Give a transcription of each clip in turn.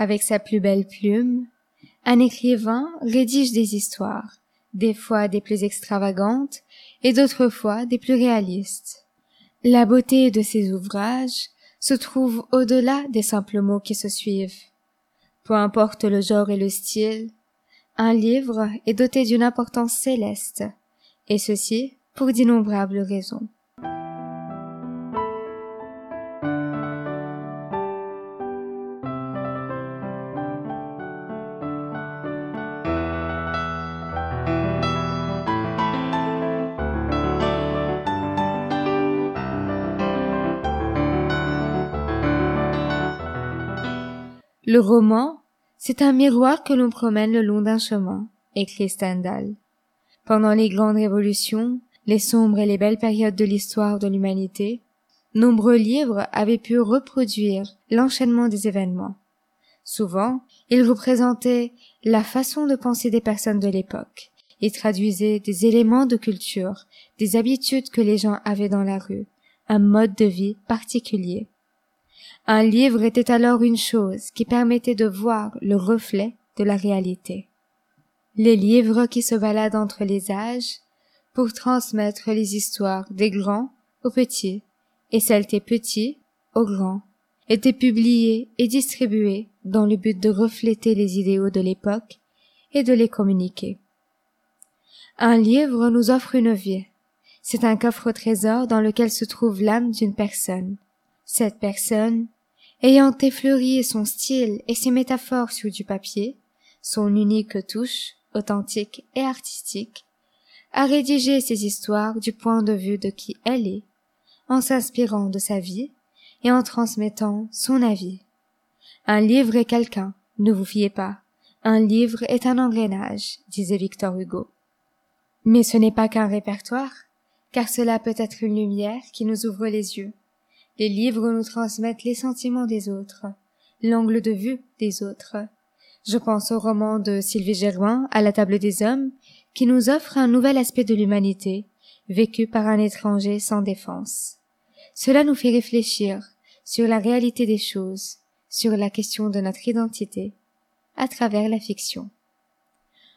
avec sa plus belle plume, un écrivain rédige des histoires, des fois des plus extravagantes et d'autres fois des plus réalistes. La beauté de ses ouvrages se trouve au-delà des simples mots qui se suivent. Peu importe le genre et le style, un livre est doté d'une importance céleste, et ceci pour d'innombrables raisons. Le roman, c'est un miroir que l'on promène le long d'un chemin, écrit Stendhal. Pendant les grandes révolutions, les sombres et les belles périodes de l'histoire de l'humanité, nombreux livres avaient pu reproduire l'enchaînement des événements. Souvent, ils représentaient la façon de penser des personnes de l'époque, et traduisaient des éléments de culture, des habitudes que les gens avaient dans la rue, un mode de vie particulier. Un livre était alors une chose qui permettait de voir le reflet de la réalité. Les livres qui se baladent entre les âges pour transmettre les histoires des grands aux petits et celles des petits aux grands étaient publiés et distribués dans le but de refléter les idéaux de l'époque et de les communiquer. Un livre nous offre une vie. C'est un coffre au trésor dans lequel se trouve l'âme d'une personne. Cette personne ayant effleuri son style et ses métaphores sur du papier, son unique touche, authentique et artistique, a rédigé ses histoires du point de vue de qui elle est, en s'inspirant de sa vie et en transmettant son avis. Un livre est quelqu'un, ne vous fiez pas. Un livre est un engrenage, disait Victor Hugo. Mais ce n'est pas qu'un répertoire, car cela peut être une lumière qui nous ouvre les yeux, les livres nous transmettent les sentiments des autres, l'angle de vue des autres. Je pense au roman de Sylvie Germain, À la table des hommes, qui nous offre un nouvel aspect de l'humanité, vécu par un étranger sans défense. Cela nous fait réfléchir sur la réalité des choses, sur la question de notre identité, à travers la fiction.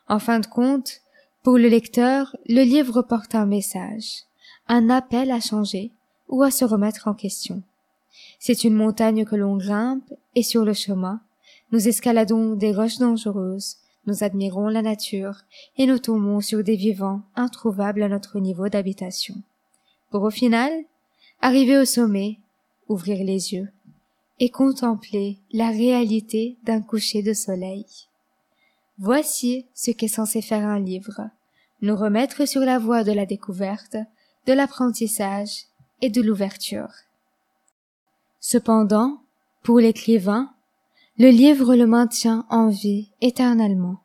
En fin de compte, pour le lecteur, le livre porte un message, un appel à changer, ou à se remettre en question. C'est une montagne que l'on grimpe, et sur le chemin, nous escaladons des roches dangereuses, nous admirons la nature, et nous tombons sur des vivants introuvables à notre niveau d'habitation. Pour au final, arriver au sommet, ouvrir les yeux, et contempler la réalité d'un coucher de soleil. Voici ce qu'est censé faire un livre, nous remettre sur la voie de la découverte, de l'apprentissage et de l'ouverture. Cependant, pour l'écrivain, le livre le maintient en vie éternellement.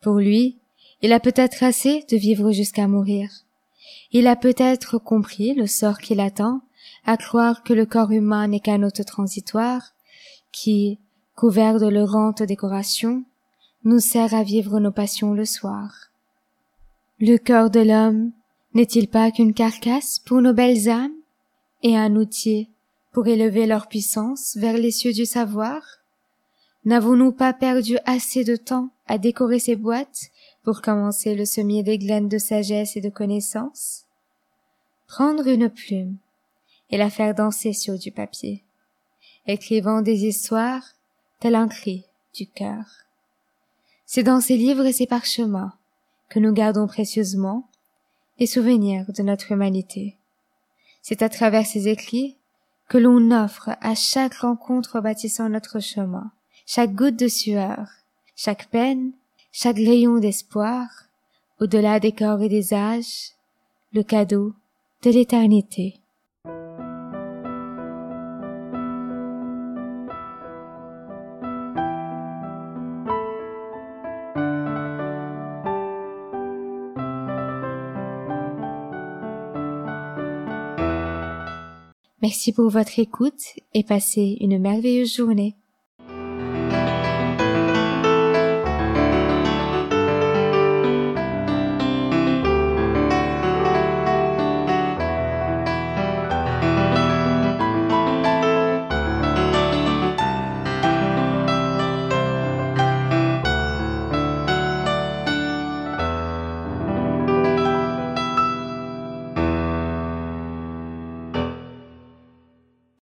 Pour lui, il a peut-être assez de vivre jusqu'à mourir. Il a peut-être compris le sort qui l'attend, à croire que le corps humain n'est qu'un hôte transitoire, qui, couvert de leurantes décorations, nous sert à vivre nos passions le soir. Le corps de l'homme n'est-il pas qu'une carcasse pour nos belles âmes? Et un outil pour élever leur puissance vers les cieux du savoir? N'avons-nous pas perdu assez de temps à décorer ces boîtes pour commencer le semier des graines de sagesse et de connaissance Prendre une plume et la faire danser sur du papier, écrivant des histoires tel un cri du cœur. C'est dans ces livres et ces parchemins que nous gardons précieusement les souvenirs de notre humanité. C'est à travers ces écrits que l'on offre à chaque rencontre bâtissant notre chemin, chaque goutte de sueur, chaque peine, chaque rayon d'espoir, au-delà des corps et des âges, le cadeau de l'éternité. Merci pour votre écoute et passez une merveilleuse journée.